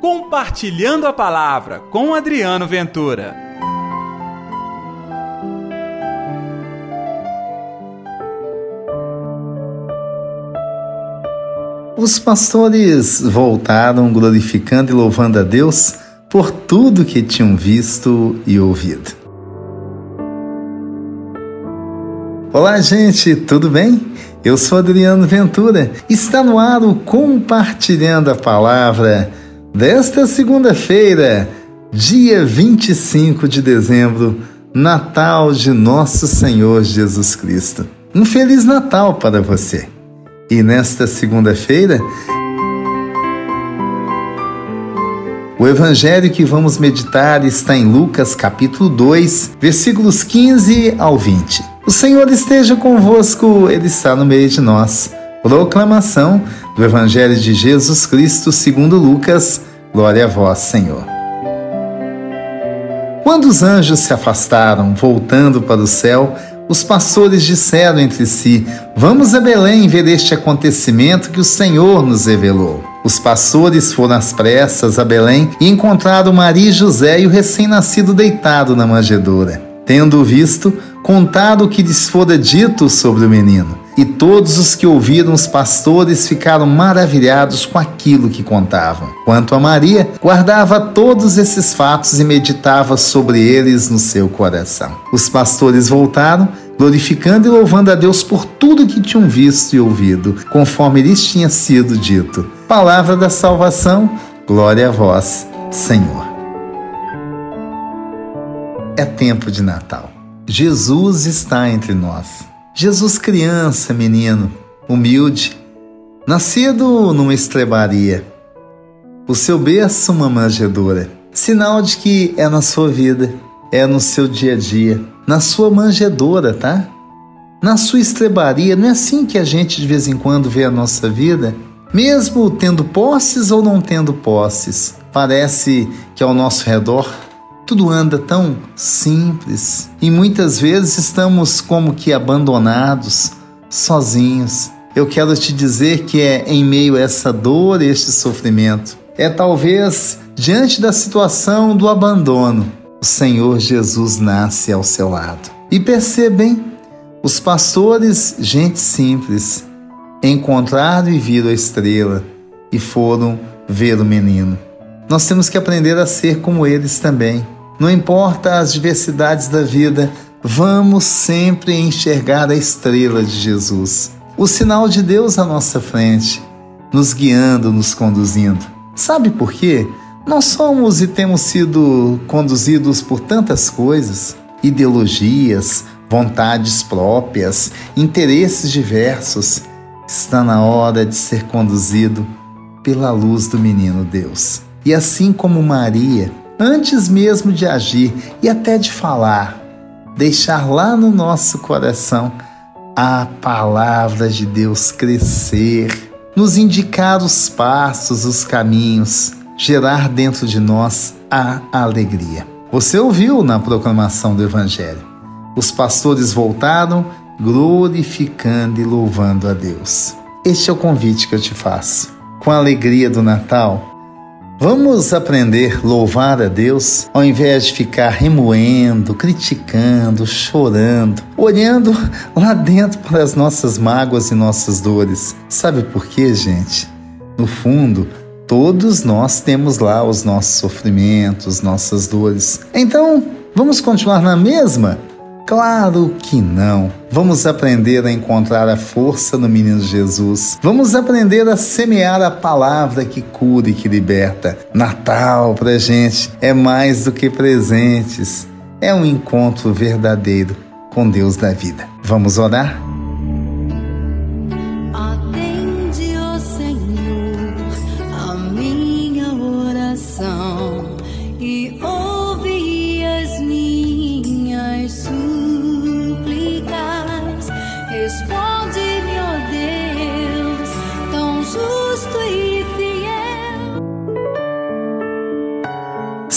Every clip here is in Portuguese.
Compartilhando a Palavra com Adriano Ventura. Os pastores voltaram glorificando e louvando a Deus por tudo que tinham visto e ouvido. Olá, gente, tudo bem? Eu sou Adriano Ventura. Está no ar o Compartilhando a Palavra desta segunda-feira, dia 25 de dezembro, Natal de Nosso Senhor Jesus Cristo. Um Feliz Natal para você. E nesta segunda-feira, o evangelho que vamos meditar está em Lucas capítulo 2, versículos 15 ao 20. O Senhor esteja convosco, Ele está no meio de nós. Proclamação do Evangelho de Jesus Cristo segundo Lucas. Glória a vós, Senhor. Quando os anjos se afastaram, voltando para o céu, os pastores disseram entre si: Vamos a Belém ver este acontecimento que o Senhor nos revelou. Os pastores foram às pressas a Belém e encontraram Maria e José e o recém-nascido deitado na manjedoura. Tendo visto, contaram o que lhes fora dito sobre o menino. E todos os que ouviram os pastores ficaram maravilhados com aquilo que contavam. Quanto a Maria, guardava todos esses fatos e meditava sobre eles no seu coração. Os pastores voltaram, glorificando e louvando a Deus por tudo que tinham visto e ouvido, conforme lhes tinha sido dito. Palavra da salvação, glória a vós, Senhor é tempo de Natal. Jesus está entre nós. Jesus, criança, menino, humilde, nascido numa estrebaria. O seu berço, uma manjedoura. Sinal de que é na sua vida, é no seu dia a dia, na sua manjedoura, tá? Na sua estrebaria. Não é assim que a gente de vez em quando vê a nossa vida? Mesmo tendo posses ou não tendo posses, parece que ao nosso redor tudo anda tão simples e muitas vezes estamos como que abandonados, sozinhos. Eu quero te dizer que é em meio a essa dor, este sofrimento, é talvez diante da situação do abandono, o Senhor Jesus nasce ao seu lado. E percebem, os pastores, gente simples, encontraram e viram a estrela e foram ver o menino. Nós temos que aprender a ser como eles também não importa as diversidades da vida, vamos sempre enxergar a estrela de Jesus, o sinal de Deus à nossa frente, nos guiando, nos conduzindo. Sabe por quê? Nós somos e temos sido conduzidos por tantas coisas, ideologias, vontades próprias, interesses diversos. Está na hora de ser conduzido pela luz do menino Deus. E assim como Maria, antes mesmo de agir e até de falar, deixar lá no nosso coração a palavra de Deus crescer, nos indicar os passos, os caminhos, gerar dentro de nós a alegria. Você ouviu na proclamação do Evangelho. Os pastores voltaram glorificando e louvando a Deus. Este é o convite que eu te faço. Com a alegria do Natal, Vamos aprender a louvar a Deus ao invés de ficar remoendo, criticando, chorando, olhando lá dentro para as nossas mágoas e nossas dores. Sabe por quê, gente? No fundo, todos nós temos lá os nossos sofrimentos, nossas dores. Então, vamos continuar na mesma? Claro que não. Vamos aprender a encontrar a força no menino Jesus. Vamos aprender a semear a palavra que cura e que liberta. Natal pra gente é mais do que presentes. É um encontro verdadeiro com Deus da vida. Vamos orar?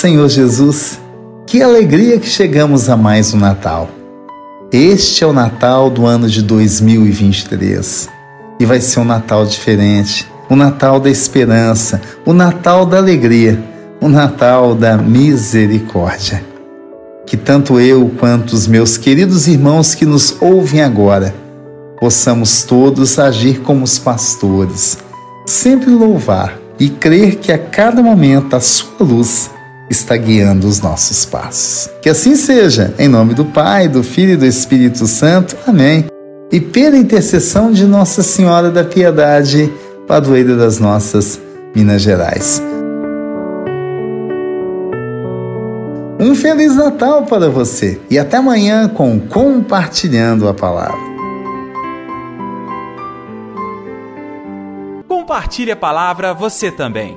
Senhor Jesus, que alegria que chegamos a mais um Natal. Este é o Natal do ano de 2023 e vai ser um Natal diferente. o Natal da esperança, o Natal da alegria, o Natal da misericórdia. Que tanto eu quanto os meus queridos irmãos que nos ouvem agora possamos todos agir como os pastores, sempre louvar e crer que a cada momento a sua luz está guiando os nossos passos. Que assim seja, em nome do Pai, do Filho e do Espírito Santo. Amém. E pela intercessão de Nossa Senhora da Piedade, padroeira das nossas Minas Gerais. Um Feliz Natal para você e até amanhã com Compartilhando a Palavra. Compartilhe a palavra você também.